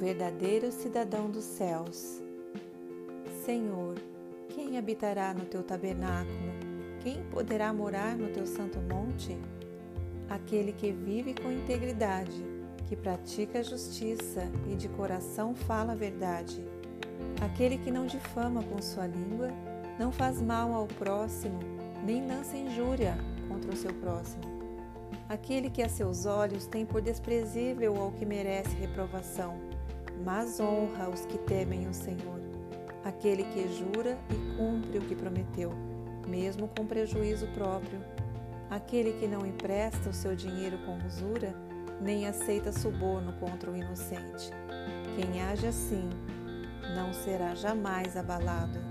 verdadeiro cidadão dos céus. Senhor, quem habitará no teu tabernáculo? Quem poderá morar no teu santo monte? Aquele que vive com integridade, que pratica a justiça e de coração fala a verdade. Aquele que não difama com sua língua, não faz mal ao próximo, nem lança injúria contra o seu próximo. Aquele que a seus olhos tem por desprezível ao que merece reprovação, mas honra os que temem o Senhor. Aquele que jura e cumpre o que prometeu, mesmo com prejuízo próprio. Aquele que não empresta o seu dinheiro com usura, nem aceita suborno contra o inocente. Quem age assim não será jamais abalado.